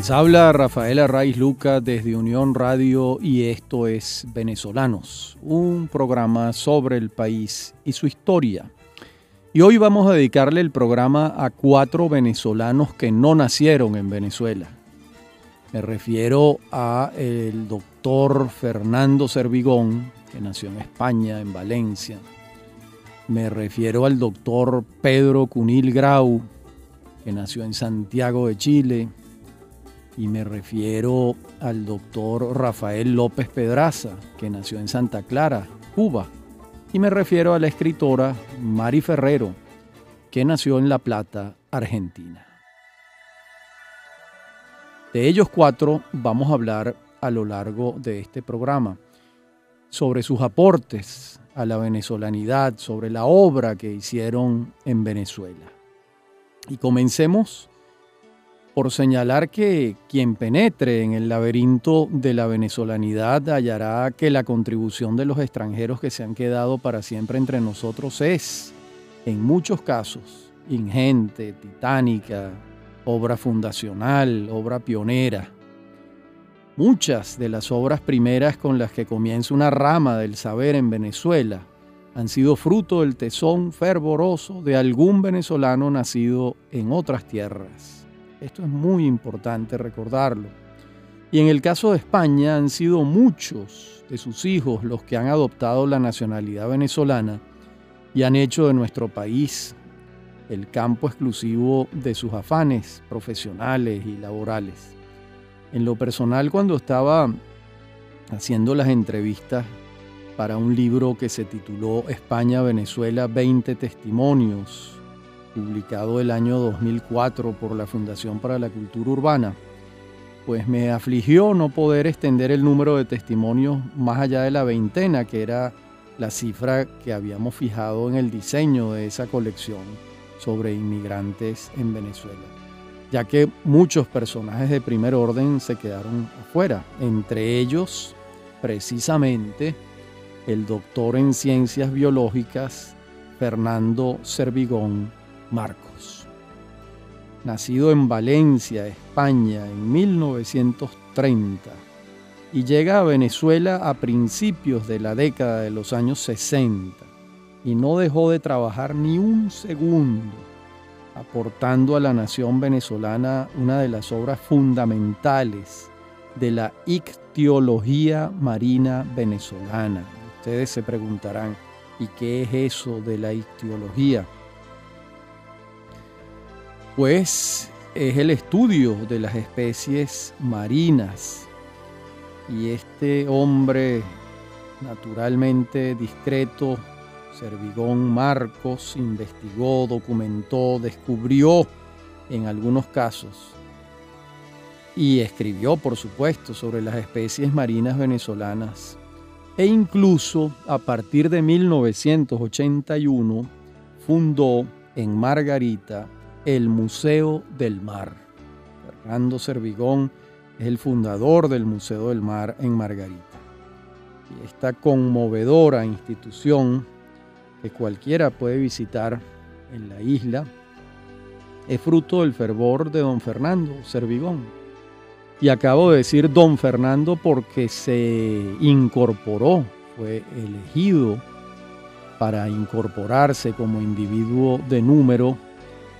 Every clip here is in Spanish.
Les habla Rafael Arraiz Luca desde Unión Radio y esto es Venezolanos, un programa sobre el país y su historia. Y hoy vamos a dedicarle el programa a cuatro venezolanos que no nacieron en Venezuela. Me refiero a el doctor Fernando Servigón, que nació en España, en Valencia. Me refiero al doctor Pedro Cunil Grau, que nació en Santiago de Chile. Y me refiero al doctor Rafael López Pedraza, que nació en Santa Clara, Cuba y me refiero a la escritora Mari Ferrero, que nació en La Plata, Argentina. De ellos cuatro vamos a hablar a lo largo de este programa sobre sus aportes a la venezolanidad, sobre la obra que hicieron en Venezuela. Y comencemos por señalar que quien penetre en el laberinto de la venezolanidad hallará que la contribución de los extranjeros que se han quedado para siempre entre nosotros es, en muchos casos, ingente, titánica, obra fundacional, obra pionera. Muchas de las obras primeras con las que comienza una rama del saber en Venezuela han sido fruto del tesón fervoroso de algún venezolano nacido en otras tierras. Esto es muy importante recordarlo. Y en el caso de España han sido muchos de sus hijos los que han adoptado la nacionalidad venezolana y han hecho de nuestro país el campo exclusivo de sus afanes profesionales y laborales. En lo personal, cuando estaba haciendo las entrevistas para un libro que se tituló España-Venezuela 20 testimonios publicado el año 2004 por la Fundación para la Cultura Urbana, pues me afligió no poder extender el número de testimonios más allá de la veintena, que era la cifra que habíamos fijado en el diseño de esa colección sobre inmigrantes en Venezuela, ya que muchos personajes de primer orden se quedaron afuera, entre ellos precisamente el doctor en ciencias biológicas Fernando Servigón Marcos. Nacido en Valencia, España, en 1930, y llega a Venezuela a principios de la década de los años 60, y no dejó de trabajar ni un segundo, aportando a la nación venezolana una de las obras fundamentales de la ictiología marina venezolana. Ustedes se preguntarán, ¿y qué es eso de la ictiología? Pues es el estudio de las especies marinas. Y este hombre naturalmente discreto, Servigón Marcos, investigó, documentó, descubrió en algunos casos y escribió, por supuesto, sobre las especies marinas venezolanas. E incluso a partir de 1981 fundó en Margarita el Museo del Mar. Fernando Servigón es el fundador del Museo del Mar en Margarita. Y esta conmovedora institución que cualquiera puede visitar en la isla es fruto del fervor de don Fernando Servigón. Y acabo de decir don Fernando porque se incorporó, fue elegido para incorporarse como individuo de número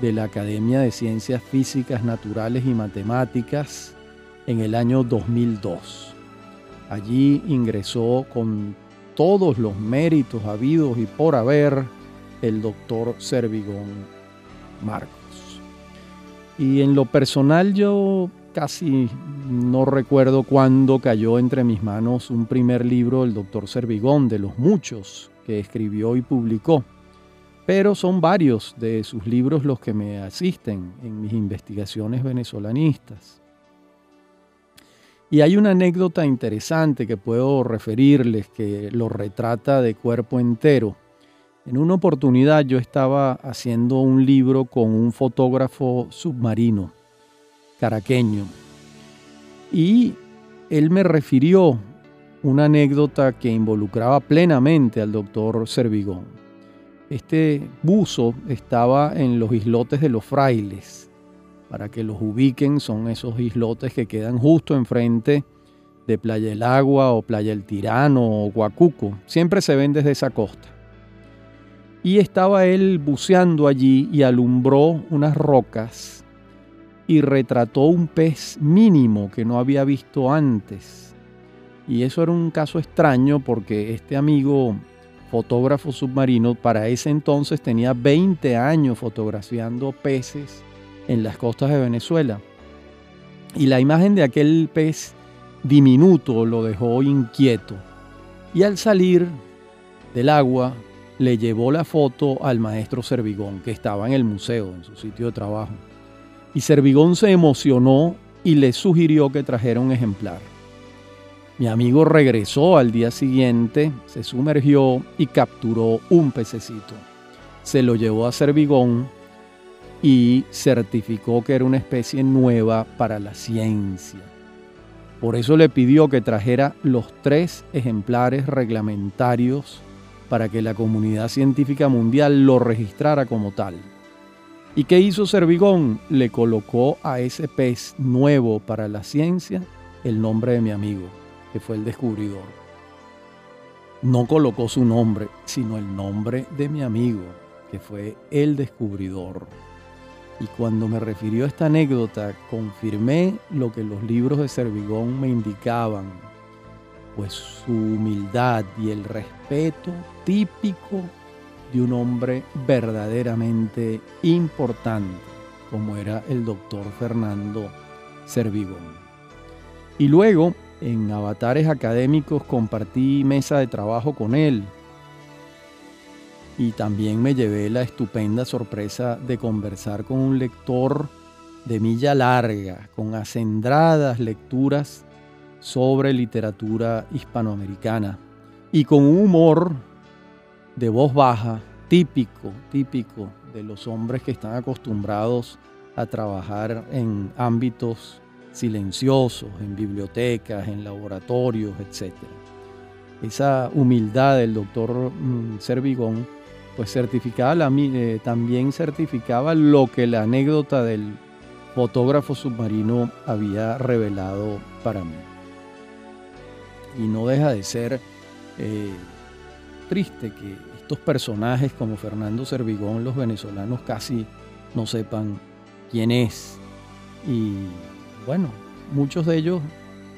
de la Academia de Ciencias Físicas, Naturales y Matemáticas en el año 2002. Allí ingresó con todos los méritos habidos y por haber el doctor Servigón Marcos. Y en lo personal yo casi no recuerdo cuándo cayó entre mis manos un primer libro del doctor Servigón, de los muchos que escribió y publicó pero son varios de sus libros los que me asisten en mis investigaciones venezolanistas. Y hay una anécdota interesante que puedo referirles que lo retrata de cuerpo entero. En una oportunidad yo estaba haciendo un libro con un fotógrafo submarino caraqueño y él me refirió una anécdota que involucraba plenamente al doctor Servigón. Este buzo estaba en los islotes de los frailes Para que los ubiquen, son esos islotes que quedan justo enfrente de Playa del Agua o Playa El Tirano o Guacuco. Siempre se ven desde esa costa. Y estaba él buceando allí y alumbró unas rocas y retrató un pez mínimo que no había visto antes. Y eso era un caso extraño porque este amigo fotógrafo submarino para ese entonces tenía 20 años fotografiando peces en las costas de Venezuela. Y la imagen de aquel pez diminuto lo dejó inquieto. Y al salir del agua le llevó la foto al maestro Servigón, que estaba en el museo, en su sitio de trabajo. Y Servigón se emocionó y le sugirió que trajera un ejemplar. Mi amigo regresó al día siguiente, se sumergió y capturó un pececito. Se lo llevó a Servigón y certificó que era una especie nueva para la ciencia. Por eso le pidió que trajera los tres ejemplares reglamentarios para que la comunidad científica mundial lo registrara como tal. ¿Y qué hizo Servigón? Le colocó a ese pez nuevo para la ciencia el nombre de mi amigo, que fue el descubridor. No colocó su nombre, sino el nombre de mi amigo, que fue el descubridor. Y cuando me refirió a esta anécdota, confirmé lo que los libros de Servigón me indicaban, pues su humildad y el respeto típico de un hombre verdaderamente importante, como era el doctor Fernando Servigón. Y luego, en avatares académicos, compartí mesa de trabajo con él, y también me llevé la estupenda sorpresa de conversar con un lector de milla larga, con acendradas lecturas sobre literatura hispanoamericana y con un humor de voz baja típico, típico de los hombres que están acostumbrados a trabajar en ámbitos silenciosos, en bibliotecas, en laboratorios, etc. Esa humildad del doctor mm, Servigón pues certificaba eh, también certificaba lo que la anécdota del fotógrafo submarino había revelado para mí. Y no deja de ser eh, triste que estos personajes como Fernando Servigón, los venezolanos casi no sepan quién es. Y bueno, muchos de ellos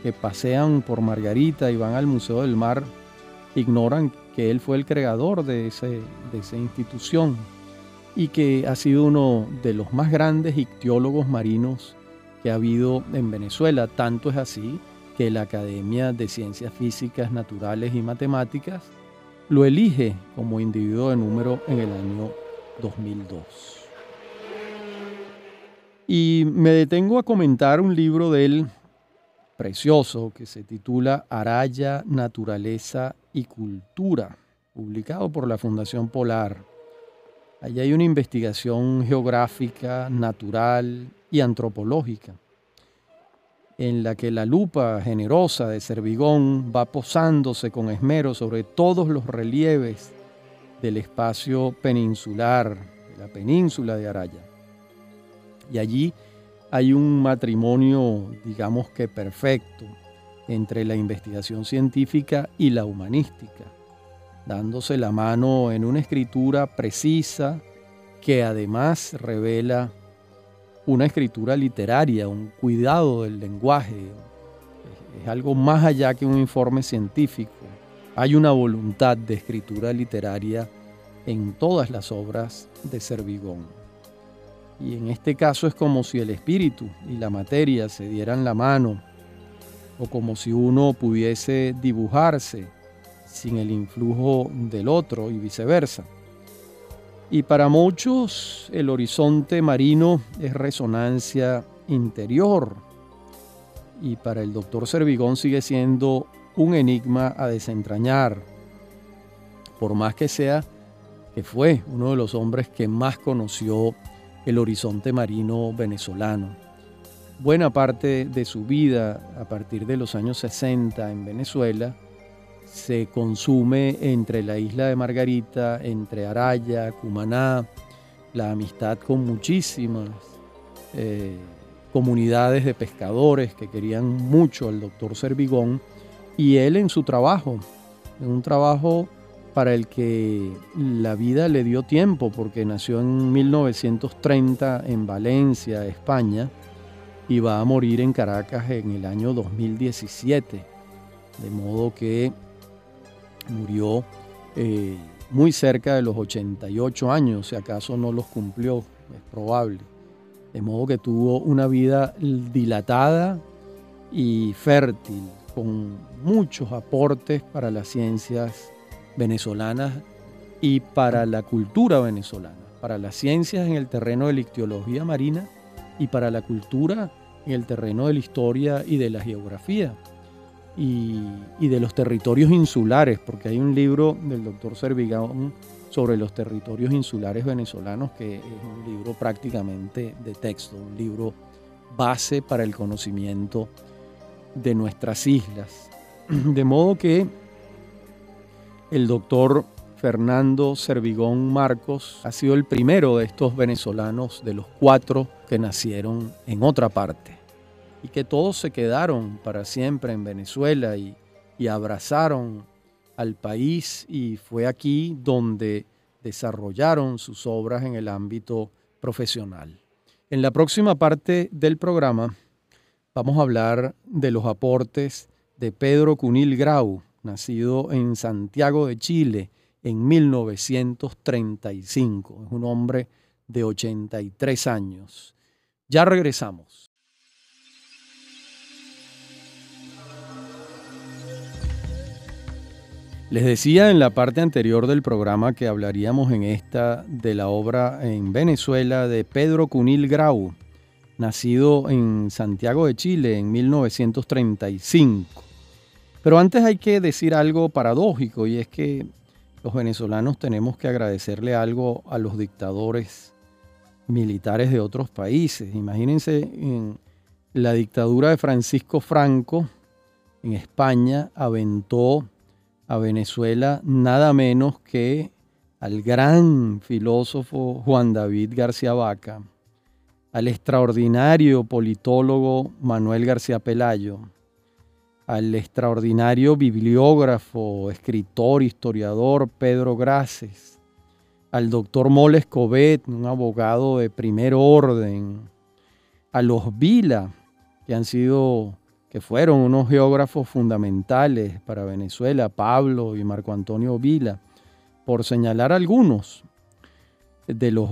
que pasean por Margarita y van al Museo del Mar ignoran que él fue el creador de, ese, de esa institución y que ha sido uno de los más grandes ictiólogos marinos que ha habido en Venezuela. Tanto es así que la Academia de Ciencias Físicas, Naturales y Matemáticas lo elige como individuo de número en el año 2002. Y me detengo a comentar un libro de él precioso que se titula Araya, Naturaleza y Cultura, publicado por la Fundación Polar. Allí hay una investigación geográfica, natural y antropológica, en la que la lupa generosa de Servigón va posándose con esmero sobre todos los relieves del espacio peninsular, de la península de Araya. Y allí hay un matrimonio, digamos que perfecto, entre la investigación científica y la humanística, dándose la mano en una escritura precisa que además revela una escritura literaria, un cuidado del lenguaje. Es algo más allá que un informe científico. Hay una voluntad de escritura literaria en todas las obras de Servigón. Y en este caso es como si el espíritu y la materia se dieran la mano o como si uno pudiese dibujarse sin el influjo del otro y viceversa. Y para muchos el horizonte marino es resonancia interior. Y para el doctor Servigón sigue siendo un enigma a desentrañar. Por más que sea que fue uno de los hombres que más conoció el horizonte marino venezolano. Buena parte de su vida a partir de los años 60 en Venezuela se consume entre la isla de Margarita, entre Araya, Cumaná, la amistad con muchísimas eh, comunidades de pescadores que querían mucho al doctor Servigón y él en su trabajo, en un trabajo para el que la vida le dio tiempo, porque nació en 1930 en Valencia, España, y va a morir en Caracas en el año 2017. De modo que murió eh, muy cerca de los 88 años, si acaso no los cumplió, es probable. De modo que tuvo una vida dilatada y fértil, con muchos aportes para las ciencias venezolanas y para la cultura venezolana, para las ciencias en el terreno de la ictiología marina y para la cultura en el terreno de la historia y de la geografía y, de los territorios insulares, porque hay un libro del doctor Servigón sobre los territorios insulares venezolanos que es un libro prácticamente de texto, un libro base para el conocimiento de nuestras islas. De modo que el doctor Fernando Servigón Marcos ha sido el primero de estos venezolanos de los cuatro que nacieron en otra parte y que todos se quedaron para siempre en Venezuela y, y abrazaron al país y fue aquí donde desarrollaron sus obras en el ámbito profesional. En la próxima parte del programa vamos a hablar de los aportes de Pedro Cunil Grau, nacido en Santiago de Chile en 1935. Es un hombre de 83 años. Ya regresamos. Les decía en la parte anterior del programa que hablaríamos en esta de la obra en Venezuela de Pedro Cunil Grau, nacido en Santiago de Chile en 1935. Pero antes hay que decir algo paradójico y es que los venezolanos tenemos que agradecerle algo a los dictadores militares de otros países. Imagínense en la dictadura de Francisco Franco en España aventó a Venezuela nada menos que al gran filósofo Juan David García Vaca, al extraordinario politólogo Manuel García Pelayo, al extraordinario bibliógrafo, escritor, historiador Pedro Graces, al doctor Moles Cobet, un abogado de primer orden, a los Vila, que han sido, que fueron unos geógrafos fundamentales para Venezuela, Pablo y Marco Antonio Vila, por señalar algunos de los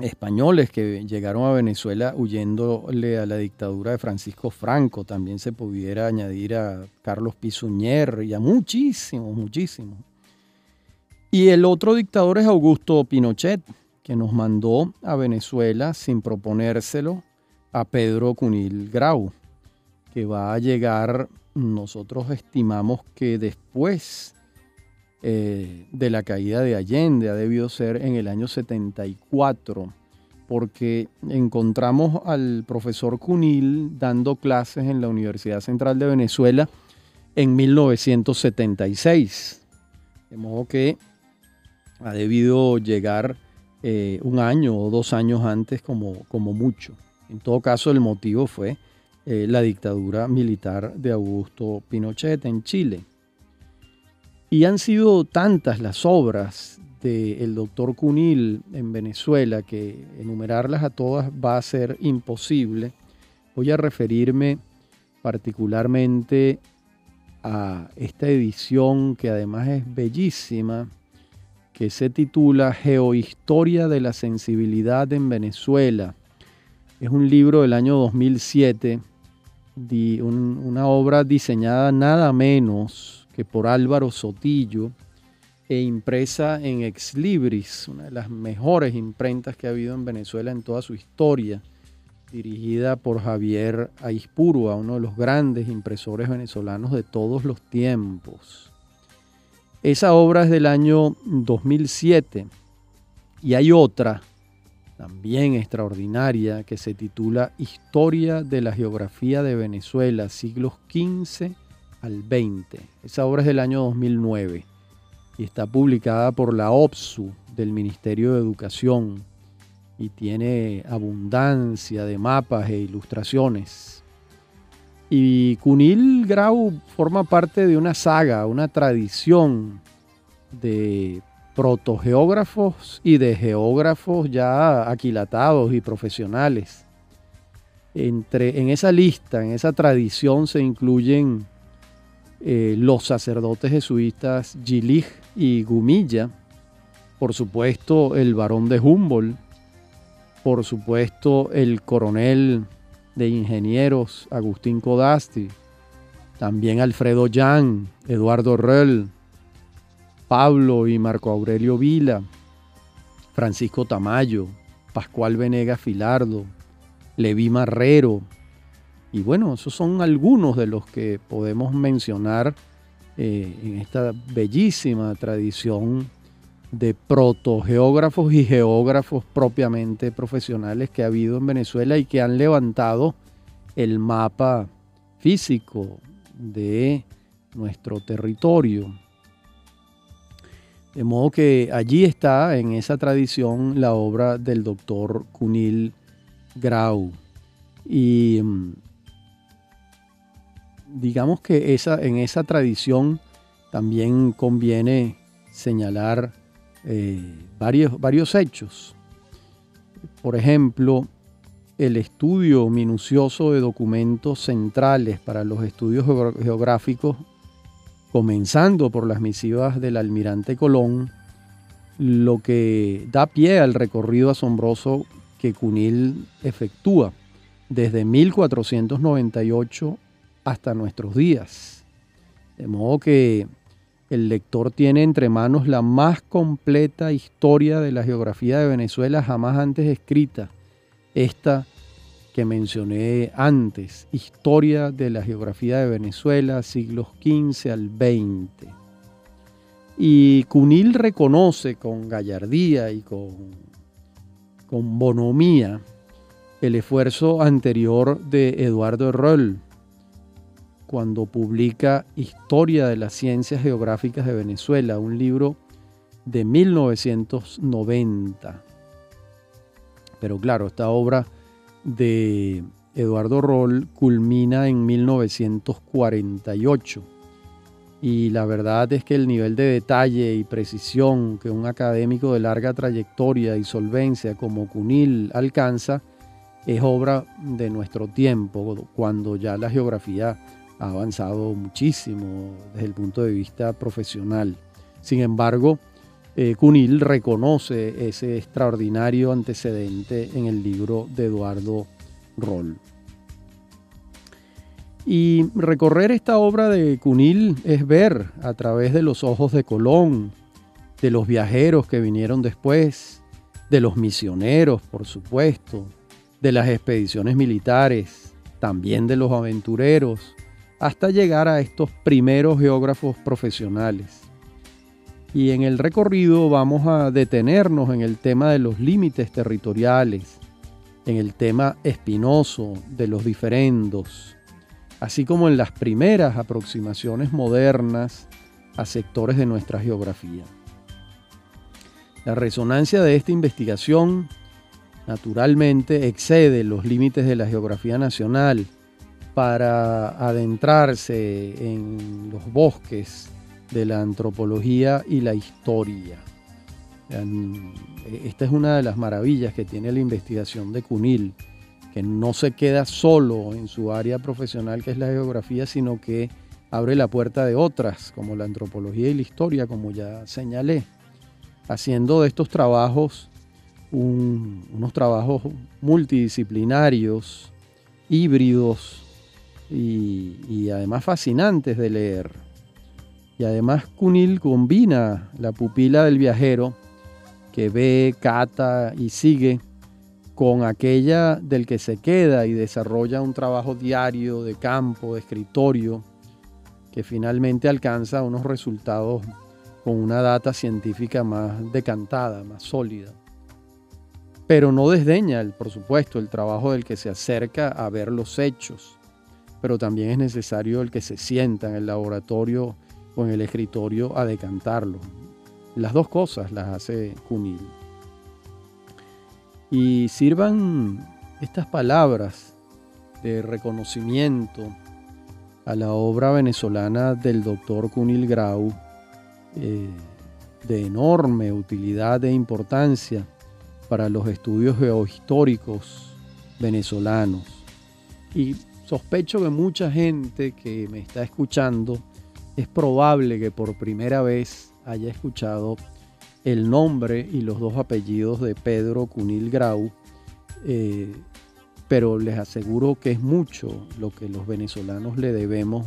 españoles que llegaron a Venezuela huyéndole a la dictadura de Francisco Franco. También se pudiera añadir a Carlos Pizuñer y a muchísimos, muchísimos. Y el otro dictador es Augusto Pinochet, que nos mandó a Venezuela sin proponérselo a Pedro Cunil Grau, que va a llegar, nosotros estimamos que después eh, de la caída de Allende, ha debido ser en el año 74, porque encontramos al profesor Cunil dando clases en la Universidad Central de Venezuela en 1976. De modo que ha debido llegar eh, un año o dos años antes como, como mucho. En todo caso, el motivo fue eh, la dictadura militar de Augusto Pinochet en Chile. Y han sido tantas las obras del doctor Cunil en Venezuela que enumerarlas a todas va a ser imposible. Voy a referirme particularmente a esta edición que además es bellísima, que se titula Geohistoria de la Sensibilidad en Venezuela. Es un libro del año 2007, una obra diseñada nada menos por Álvaro Sotillo e impresa en Ex Libris, una de las mejores imprentas que ha habido en Venezuela en toda su historia, dirigida por Javier Aispurua, uno de los grandes impresores venezolanos de todos los tiempos. Esa obra es del año 2007 y hay otra también extraordinaria que se titula Historia de la Geografía de Venezuela, siglos XV al 20. Esa obra es del año 2009 y está publicada por la OPSU del Ministerio de Educación. y tiene abundancia de mapas e ilustraciones. Y Cunil Grau forma parte de una saga, una tradición de protogeógrafos y de geógrafos ya aquilatados y profesionales. Entre, en esa lista, en esa tradición se incluyen eh, los sacerdotes jesuitas Gilig y Gumilla, por supuesto el barón de Humboldt, por supuesto el coronel de ingenieros Agustín Codasti, también Alfredo Jan, Eduardo Röll, Pablo y Marco Aurelio Vila, Francisco Tamayo, Pascual Venegas Filardo, Leví Marrero, y bueno, esos son algunos de los que podemos mencionar eh, en esta bellísima tradición de protogeógrafos y geógrafos propiamente profesionales que ha habido en Venezuela y que han levantado el mapa físico de nuestro territorio. De modo que allí está en esa tradición la obra del doctor Cunil Grau. Y mm, digamos que esa, en esa tradición también conviene señalar eh, varios, varios hechos. Por ejemplo, el estudio minucioso de documentos centrales para los estudios geográficos, comenzando por las misivas del almirante Colón, lo que da pie al recorrido asombroso que Cunil efectúa desde 1498 hasta nuestros días. De modo que el lector tiene entre manos la más completa historia de la geografía de Venezuela jamás antes escrita. Esta que mencioné antes, Historia de la Geografía de Venezuela, siglos XV al XX. Y Cunil reconoce con gallardía y con, con bonomía el esfuerzo anterior de Eduardo Roll cuando publica Historia de las Ciencias Geográficas de Venezuela, un libro de 1990. Pero claro, esta obra de Eduardo Roll culmina en 1948. Y la verdad es que el nivel de detalle y precisión que un académico de larga trayectoria y solvencia como Cunil alcanza es obra de nuestro tiempo, cuando ya la geografía ha avanzado muchísimo desde el punto de vista profesional. Sin embargo, eh, Cunil reconoce ese extraordinario antecedente en el libro de Eduardo Roll. Y recorrer esta obra de Cunil es ver a través de los ojos de Colón, de los viajeros que vinieron después, de los misioneros, por supuesto, de las expediciones militares, también de los aventureros, hasta llegar a estos primeros geógrafos profesionales. Y en el recorrido vamos a detenernos en el tema de los límites territoriales, en el tema espinoso de los diferendos, así como en las primeras aproximaciones modernas a sectores de nuestra geografía. La resonancia de esta investigación naturalmente excede los límites de la geografía nacional para adentrarse en los bosques de la antropología y la historia. Esta es una de las maravillas que tiene la investigación de Cunil, que no se queda solo en su área profesional que es la geografía, sino que abre la puerta de otras, como la antropología y la historia, como ya señalé, haciendo de estos trabajos unos trabajos multidisciplinarios, híbridos, y, además fascinantes de leer. Y además Cunil combina la pupila del viajero que ve, cata y sigue con aquella del que se queda y desarrolla un trabajo diario de campo, de escritorio, que finalmente alcanza unos resultados con una data científica más decantada, más sólida. Pero no desdeña, por supuesto, el trabajo del que se acerca a ver los hechos, pero también es necesario el que se sienta en el laboratorio o en el escritorio a decantarlo. Las dos cosas las hace Cunil. Y sirvan estas palabras de reconocimiento a la obra venezolana del doctor Cunil Grau, eh, de enorme utilidad e importancia para los estudios geohistóricos venezolanos. Y sospecho que mucha gente que me está escuchando es probable que por primera vez haya escuchado el nombre y los dos apellidos de Pedro Cunil Grau, eh, pero les aseguro que es mucho lo que los venezolanos le debemos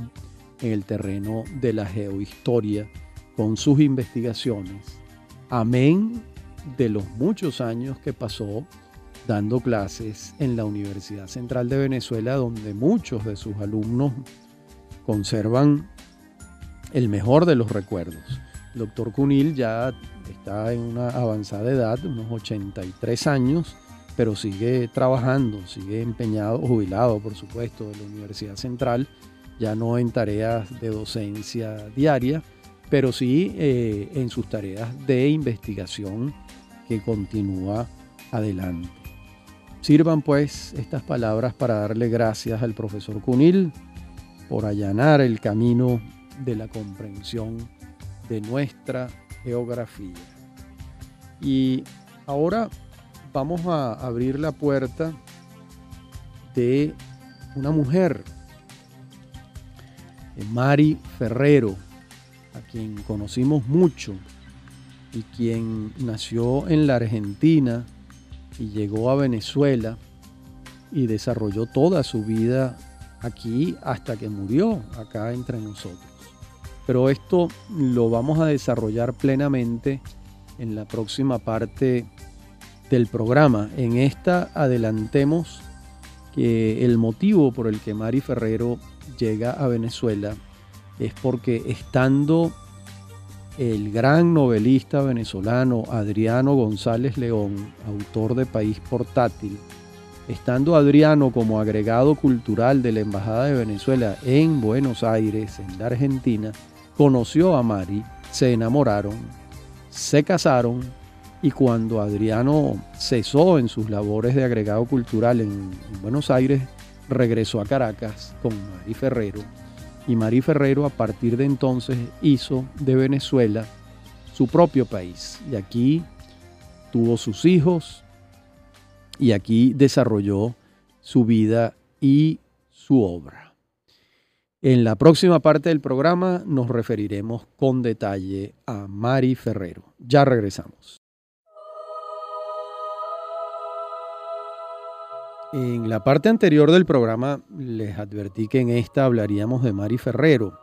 en el terreno de la geohistoria con sus investigaciones. Amén de los muchos años que pasó dando clases en la Universidad Central de Venezuela, donde muchos de sus alumnos conservan el mejor de los recuerdos. El doctor Cunil ya está en una avanzada edad, unos 83 años, pero sigue trabajando, sigue empeñado, jubilado por supuesto de la Universidad Central, ya no en tareas de docencia diaria, pero sí eh, en sus tareas de investigación que continúa adelante. Sirvan pues estas palabras para darle gracias al profesor Cunil por allanar el camino de la comprensión de nuestra geografía. Y ahora vamos a abrir la puerta de una mujer, Mari Ferrero, a quien conocimos mucho y quien nació en la Argentina y llegó a Venezuela y desarrolló toda su vida aquí hasta que murió acá entre nosotros. Pero esto lo vamos a desarrollar plenamente en la próxima parte del programa. En esta adelantemos que el motivo por el que Mari Ferrero llega a Venezuela es porque estando el gran novelista venezolano Adriano González León, autor de País Portátil, estando Adriano como agregado cultural de la Embajada de Venezuela en Buenos Aires, en la Argentina, conoció a Mari, se enamoraron, se casaron y cuando Adriano cesó en sus labores de agregado cultural en, Buenos Aires, regresó a Caracas con Mari Ferrero. Y Mari Ferrero a partir de entonces hizo de Venezuela su propio país. Y aquí tuvo sus hijos y aquí desarrolló su vida y su obra. En la próxima parte del programa nos referiremos con detalle a Mari Ferrero. Ya regresamos. En la parte anterior del programa les advertí que en esta hablaríamos de Mari Ferrero.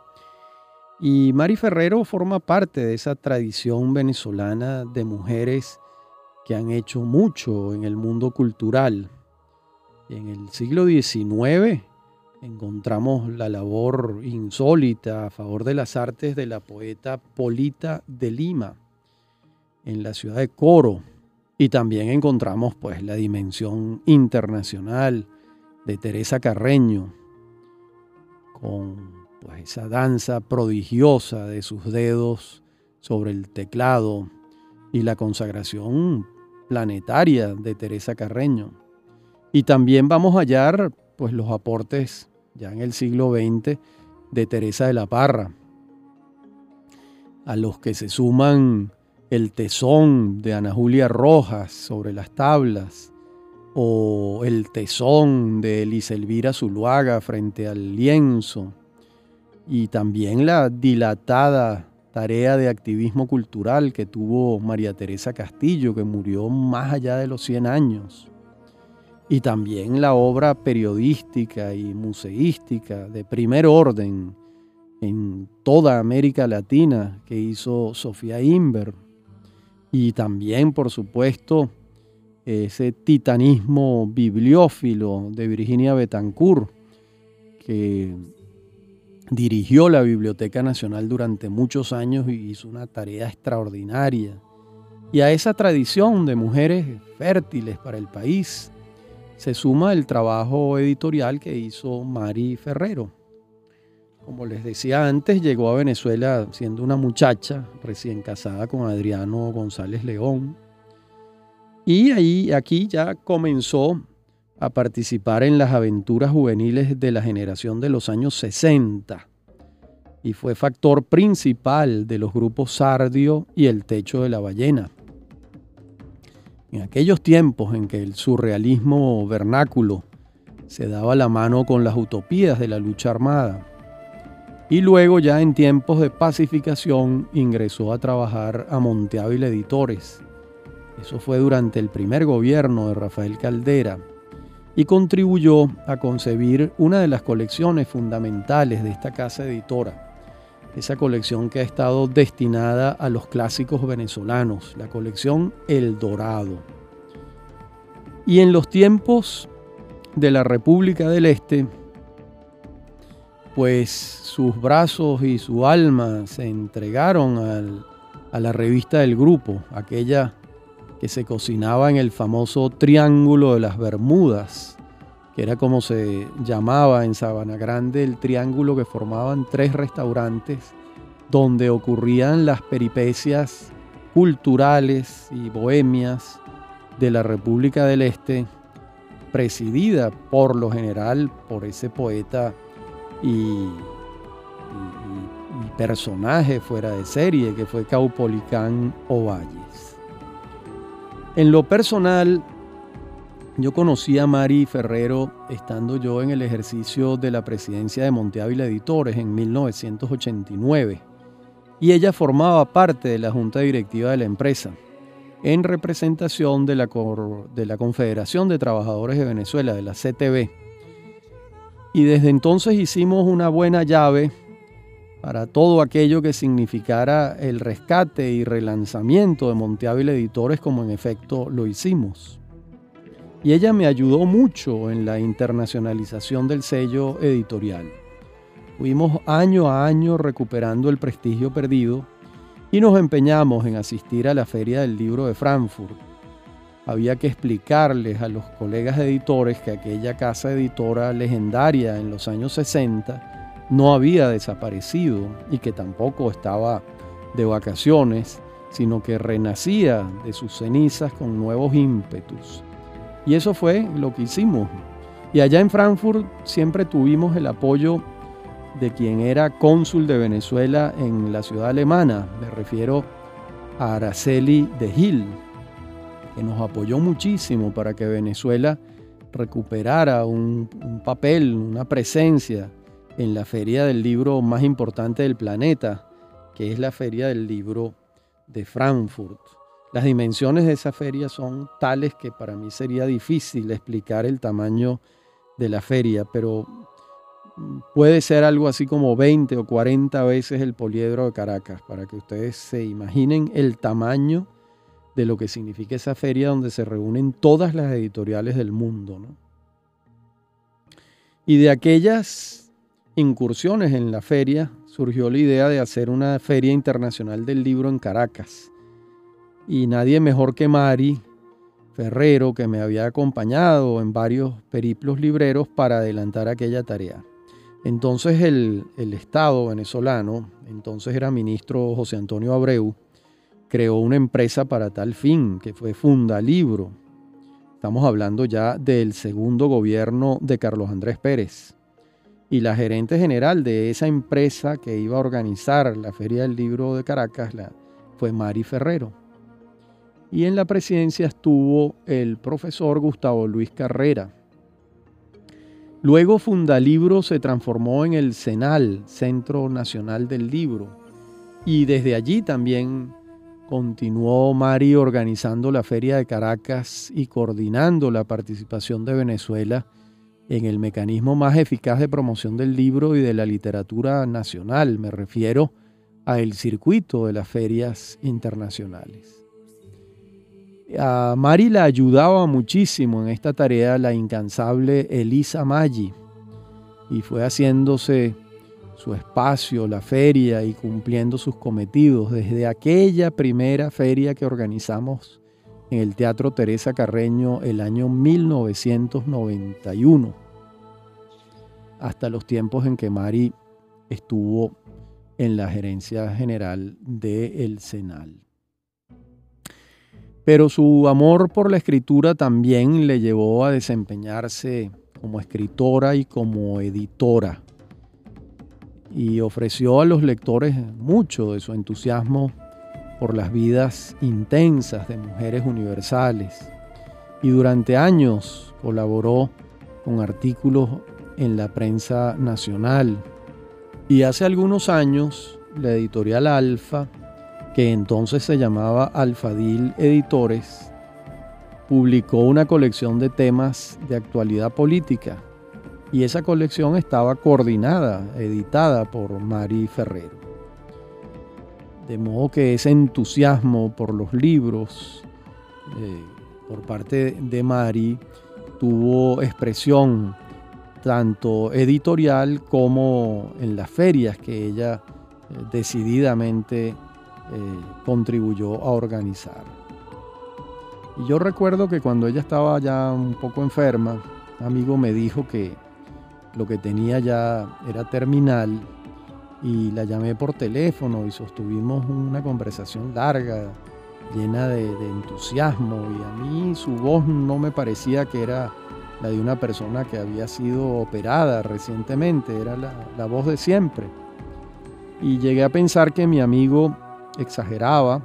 Y Mari Ferrero forma parte de esa tradición venezolana de mujeres que han hecho mucho en el mundo cultural. En el siglo XIX encontramos la labor insólita a favor de las artes de la poeta Polita de Lima en la ciudad de Coro. Y también encontramos pues la dimensión internacional de Teresa Carreño con pues esa danza prodigiosa de sus dedos sobre el teclado y la consagración planetaria de Teresa Carreño. Y también vamos a hallar pues los aportes ya en el siglo XX, de Teresa de la Parra, a los que se suman el tesón de Ana Julia Rojas sobre las tablas, o el tesón de Elisa Elvira Zuluaga frente al lienzo, y también la dilatada tarea de activismo cultural que tuvo María Teresa Castillo, que murió más allá de los 100 años y también la obra periodística y museística de primer orden en toda América Latina que hizo Sofía Inver y también por supuesto ese titanismo bibliófilo de Virginia Betancourt que dirigió la Biblioteca Nacional durante muchos años y hizo una tarea extraordinaria. Y a esa tradición de mujeres fértiles para el país, se suma el trabajo editorial que hizo Mari Ferrero. Como les decía antes, llegó a Venezuela siendo una muchacha recién casada con Adriano González León. Y ahí, aquí ya comenzó a participar en las aventuras juveniles de la generación de los años 60 y fue factor principal de los grupos Sardio y El Techo de la Ballena. En aquellos tiempos en que el surrealismo vernáculo se daba la mano con las utopías de la lucha armada, y luego ya en tiempos de pacificación ingresó a trabajar a Monteávil Editores. Eso fue durante el primer gobierno de Rafael Caldera y contribuyó a concebir una de las colecciones fundamentales de esta casa editora, esa colección que ha estado destinada a los clásicos venezolanos, la colección El Dorado. Y en los tiempos de la República del Este, pues sus brazos y su alma se entregaron a la revista del grupo, aquella que se cocinaba en el famoso Triángulo de las Bermudas, que era como se llamaba en Sabana Grande el triángulo que formaban tres restaurantes donde ocurrían las peripecias culturales y bohemias de la República del Este, presidida por lo general por ese poeta y, personaje fuera de serie que fue Caupolicán Ovalles. En lo personal, yo conocí a Mari Ferrero estando yo en el ejercicio de la presidencia de Monteávila Editores en 1989 y ella formaba parte de la junta directiva de la empresa en representación de la, de la Confederación de Trabajadores de Venezuela, de la CTV. Y desde entonces hicimos una buena llave para todo aquello que significara el rescate y relanzamiento de Monteávila Editores como en efecto lo hicimos. Y ella me ayudó mucho en la internacionalización del sello editorial. Fuimos año a año recuperando el prestigio perdido y nos empeñamos en asistir a la Feria del Libro de Frankfurt. Había que explicarles a los colegas editores que aquella casa editora legendaria en los años 60 no había desaparecido y que tampoco estaba de vacaciones, sino que renacía de sus cenizas con nuevos ímpetus. Y eso fue lo que hicimos. Y allá en Frankfurt siempre tuvimos el apoyo de quien era cónsul de Venezuela en la ciudad alemana. Me refiero a Araceli de Gil, que nos apoyó muchísimo para que Venezuela recuperara un, un papel, una presencia en la feria del libro más importante del planeta, que es la feria del libro de Frankfurt. Las dimensiones de esa feria son tales que para mí sería difícil explicar el tamaño de la feria, pero puede ser algo así como 20 o 40 veces el poliedro de Caracas, para que ustedes se imaginen el tamaño de lo que significa esa feria donde se reúnen todas las editoriales del mundo. Y de aquellas incursiones en la feria, surgió la idea de hacer una feria internacional del libro en Caracas. Y nadie mejor que Mari Ferrero, que me había acompañado en varios periplos libreros para adelantar aquella tarea. Entonces el, el Estado venezolano, entonces era ministro José Antonio Abreu, creó una empresa para tal fin, que fue Funda Libro. Estamos hablando ya del segundo gobierno de Carlos Andrés Pérez y la gerente general de esa empresa que iba a organizar la Feria del Libro de Caracas fue Mari Ferrero. Y en la presidencia estuvo el profesor Gustavo Luis Carrera. Luego Fundalibro se transformó en el CENAL, Centro Nacional del Libro, y desde allí también continuó Mari organizando la Feria de Caracas y coordinando la participación de Venezuela en el mecanismo más eficaz de promoción del libro y de la literatura nacional. Me refiero a el circuito de las ferias internacionales. A Mari la ayudaba muchísimo en esta tarea la incansable Elisa Maggi y fue haciéndose su espacio, la feria y cumpliendo sus cometidos desde aquella primera feria que organizamos en el Teatro Teresa Carreño el año 1991, hasta los tiempos en que Mari estuvo en la gerencia general del El Senal. Pero su amor por la escritura también le llevó a desempeñarse como escritora y como editora. Y ofreció a los lectores mucho de su entusiasmo por las vidas intensas de mujeres universales. Y durante años colaboró con artículos en la prensa nacional. Y hace algunos años, la editorial Alfa, que entonces se llamaba Alfadil Editores, publicó una colección de temas de actualidad política. Y esa colección estaba coordinada, editada por Mari Ferrero. De modo que ese entusiasmo por los libros eh, por parte de Mari tuvo expresión tanto editorial como en las ferias que ella eh, decididamente eh, contribuyó a organizar. Y yo recuerdo que cuando ella estaba ya un poco enferma, un amigo me dijo que lo que tenía ya era terminal y la llamé por teléfono y sostuvimos una conversación larga, llena de, entusiasmo y a mí su voz no me parecía que era la de una persona que había sido operada recientemente, era la, voz de siempre. Y llegué a pensar que mi amigo exageraba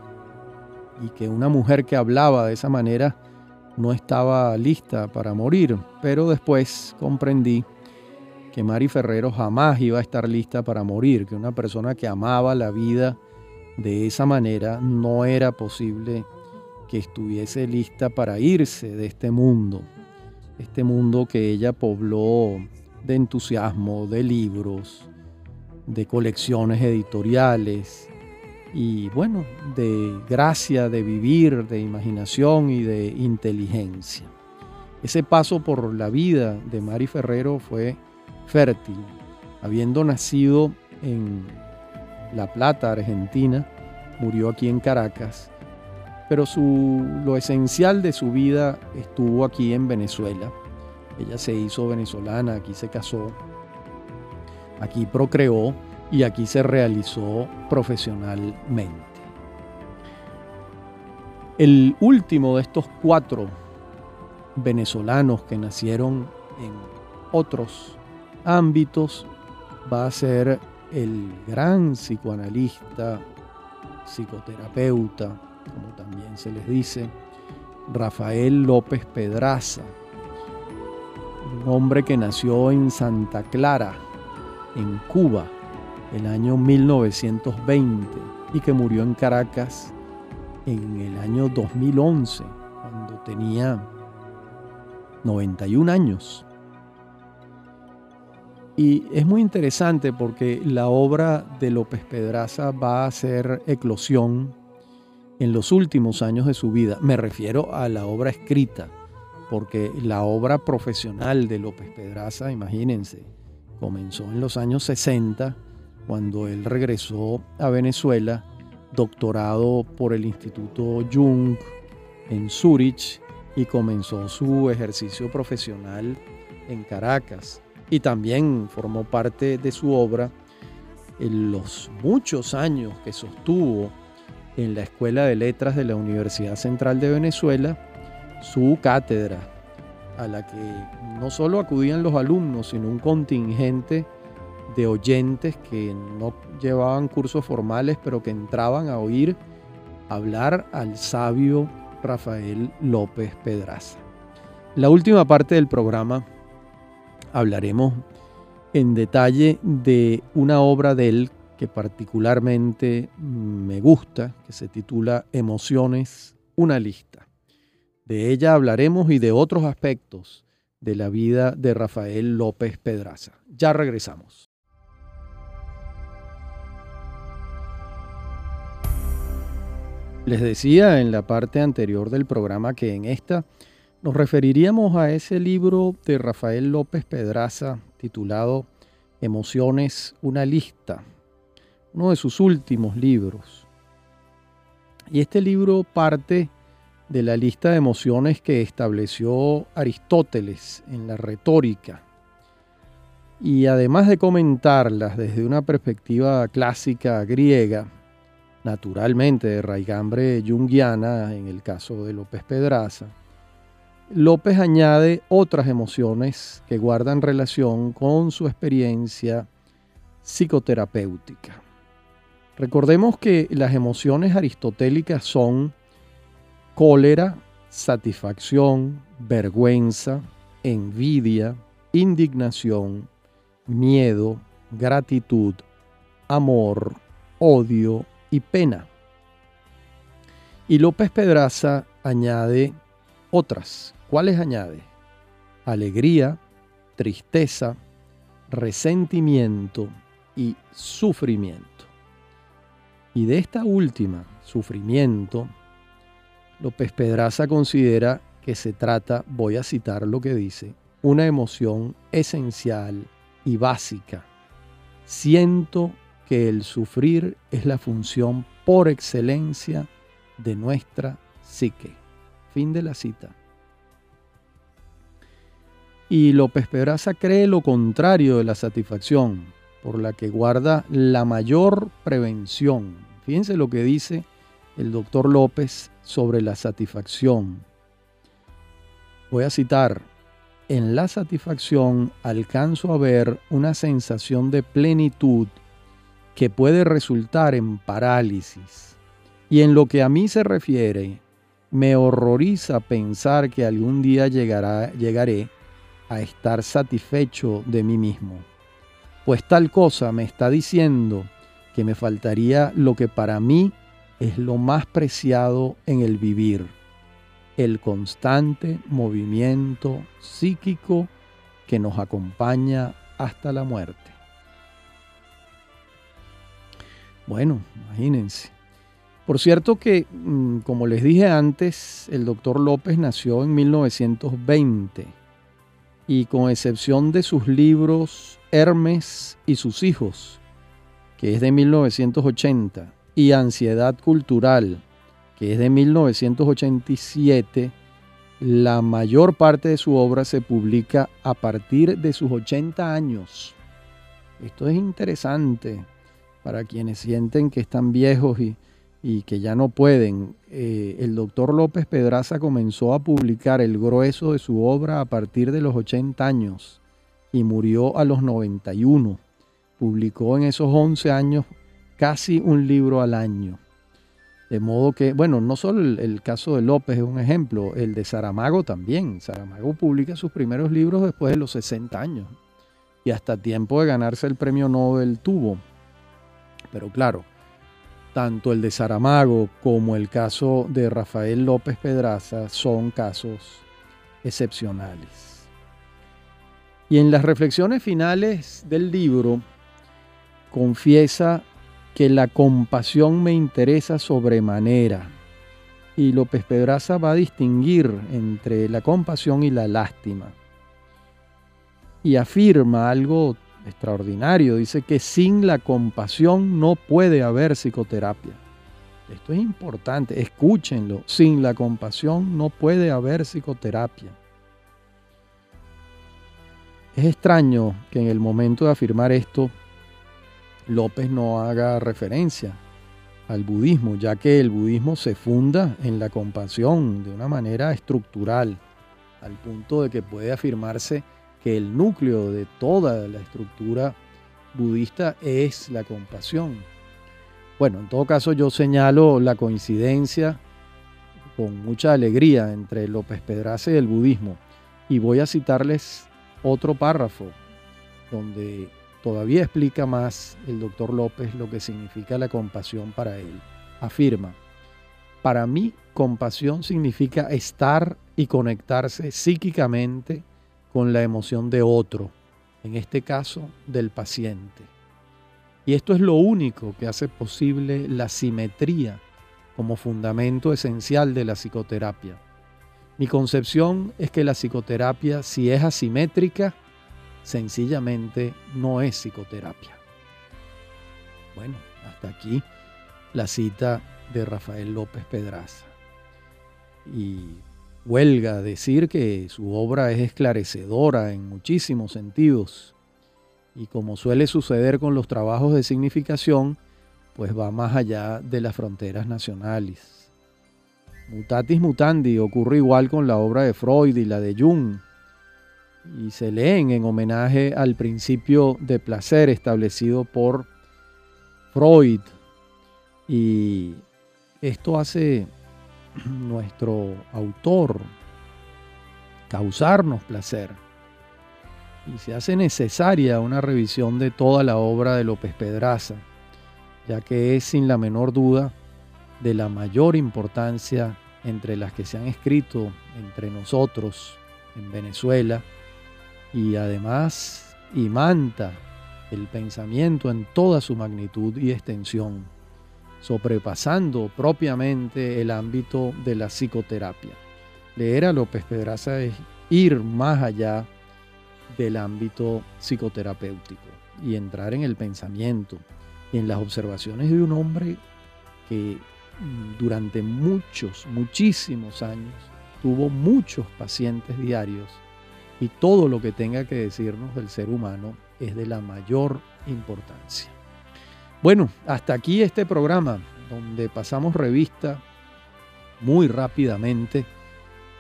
y que una mujer que hablaba de esa manera no estaba lista para morir, pero después comprendí que Mari Ferrero jamás iba a estar lista para morir, que una persona que amaba la vida de esa manera no era posible que estuviese lista para irse de este mundo este mundo que ella pobló de entusiasmo, de libros, de colecciones editoriales y bueno, de gracia, de vivir, de imaginación y de inteligencia. Ese paso por la vida de Mari Ferrero fue fértil, habiendo nacido en La Plata, Argentina, murió aquí en Caracas pero su, lo esencial de su vida estuvo aquí en Venezuela. Ella se hizo venezolana, aquí se casó, aquí procreó y aquí se realizó profesionalmente. El último de estos cuatro venezolanos que nacieron en otros ámbitos va a ser el gran psicoanalista, psicoterapeuta, como también se les dice, Rafael López Pedraza, un hombre que nació en Santa Clara, en Cuba, el año 1920 y que murió en Caracas en el año 2011, cuando tenía 91 años. Y es muy interesante porque la obra de López Pedraza va a ser eclosión en los últimos años de su vida. Me refiero a la obra escrita, porque la obra profesional de López Pedraza, imagínense, comenzó en los años 60, cuando él regresó a Venezuela, doctorado por el Instituto Jung en Zurich y comenzó su ejercicio profesional en Caracas. Y también formó parte de su obra en los muchos años que sostuvo en la Escuela de Letras de la Universidad Central de Venezuela su cátedra, a la que no solo acudían los alumnos, sino un contingente de oyentes que no llevaban cursos formales, pero que entraban a oír hablar al sabio Rafael López Pedraza. La última parte del programa hablaremos en detalle de una obra de él que particularmente me gusta, que se titula Emociones, una lista. De ella hablaremos y de otros aspectos de la vida de Rafael López Pedraza. Ya regresamos. Les decía en la parte anterior del programa que en esta nos referiríamos a ese libro de Rafael López Pedraza titulado Emociones, una lista, uno de sus últimos libros. Y este libro parte de la lista de emociones que estableció Aristóteles en la retórica. Y además de comentarlas desde una perspectiva clásica griega, naturalmente de raigambre junguiana en el caso de López Pedraza, López añade otras emociones que guardan relación con su experiencia psicoterapéutica. Recordemos que las emociones aristotélicas son cólera, satisfacción, vergüenza, envidia, indignación, miedo, gratitud, amor, odio y pena. Y López Pedraza añade otras. ¿Cuáles añade? Alegría, tristeza, resentimiento y sufrimiento. Y de esta última, sufrimiento, López Pedraza considera que se trata, voy a citar lo que dice, una emoción esencial y básica. Siento que el sufrir es la función por excelencia de nuestra psique. Fin de la cita. Y López Pedraza cree lo contrario de la satisfacción, por la que guarda la mayor prevención. Fíjense lo que dice el doctor López sobre la satisfacción. Voy a citar, en la satisfacción alcanzo a ver una sensación de plenitud que puede resultar en parálisis. Y en lo que a mí se refiere, me horroriza pensar que algún día llegará, llegaré a estar satisfecho de mí mismo. Pues tal cosa me está diciendo que me faltaría lo que para mí es lo más preciado en el vivir, el constante movimiento psíquico que nos acompaña hasta la muerte. Bueno, imagínense. Por cierto que, mm, como les dije antes, el doctor López nació en 1920 y con excepción de sus libros Hermes y sus hijos, que es de 1980, y Ansiedad Cultural, que es de 1987, la mayor parte de su obra se publica a partir de sus 80 años. Esto es interesante para quienes sienten que están viejos y, que ya no pueden. Eh, el doctor López Pedraza comenzó a publicar el grueso de su obra a partir de los 80 años y murió a los 91. Publicó en esos 11 años casi un libro al año. De modo que, bueno, no solo el, caso de López es un ejemplo, el de Saramago también. Saramago publica sus primeros libros después de los 60 años y hasta tiempo de ganarse el premio Nobel tuvo. Pero claro, tanto el de Saramago como el caso de Rafael López Pedraza son casos excepcionales. Y en las reflexiones finales del libro confiesa que la compasión me interesa sobremanera. Y López Pedraza va a distinguir entre la compasión y la lástima. Y afirma algo extraordinario. Dice que sin la compasión no puede haber psicoterapia. Esto es importante, escúchenlo. Sin la compasión no puede haber psicoterapia. Es extraño que en el momento de afirmar esto López no haga referencia al budismo, ya que el budismo se funda en la compasión de una manera estructural, al punto de que puede afirmarse que el núcleo de toda la estructura budista es la compasión. Bueno, en todo caso yo señalo la coincidencia con mucha alegría entre López Pedraza y el budismo y voy a citarles otro párrafo donde todavía explica más el doctor López lo que significa la compasión para él. Afirma, para mí compasión significa estar y conectarse psíquicamente con la emoción de otro, en este caso del paciente. Y esto es lo único que hace posible la simetría como fundamento esencial de la psicoterapia. Mi concepción es que la psicoterapia, si es asimétrica, sencillamente no es psicoterapia. Bueno, hasta aquí la cita de Rafael López Pedraza. Y huelga decir que su obra es esclarecedora en muchísimos sentidos. Y como suele suceder con los trabajos de significación, pues va más allá de las fronteras nacionales. Mutatis mutandi ocurre igual con la obra de Freud y la de Jung, y se leen en homenaje al principio de placer establecido por Freud. Y esto hace nuestro autor causarnos placer. Y se hace necesaria una revisión de toda la obra de López Pedraza, ya que es sin la menor duda de la mayor importancia entre las que se han escrito entre nosotros en Venezuela y además imanta el pensamiento en toda su magnitud y extensión, sobrepasando propiamente el ámbito de la psicoterapia. Leer a López Pedraza es ir más allá del ámbito psicoterapéutico y entrar en el pensamiento y en las observaciones de un hombre que durante muchos, muchísimos años tuvo muchos pacientes diarios y todo lo que tenga que decirnos del ser humano es de la mayor importancia. Bueno, hasta aquí este programa donde pasamos revista muy rápidamente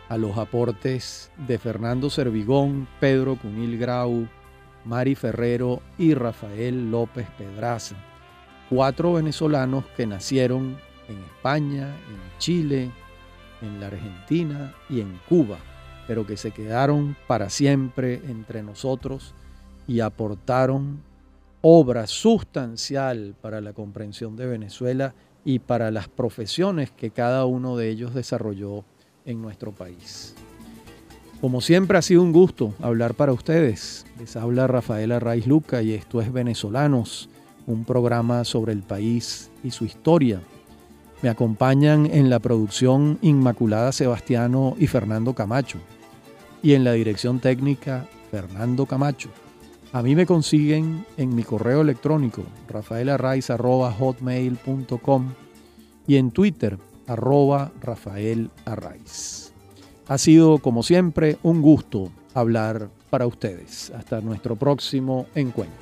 a los aportes de Fernando Servigón, Pedro Cunil Grau, Mari Ferrero y Rafael López Pedraza, cuatro venezolanos que nacieron en España, en Chile, en la Argentina y en Cuba pero que se quedaron para siempre entre nosotros y aportaron obra sustancial para la comprensión de Venezuela y para las profesiones que cada uno de ellos desarrolló en nuestro país. Como siempre ha sido un gusto hablar para ustedes. Les habla Rafael Arraiz Luca y esto es Venezolanos, un programa sobre el país y su historia. Me acompañan en la producción Inmaculada Sebastiano y Fernando Camacho y en la dirección técnica Fernando Camacho. A mí me consiguen en mi correo electrónico rafaelarraiz.hotmail.com y en Twitter arroba Ha sido, como siempre, un gusto hablar para ustedes. Hasta nuestro próximo encuentro.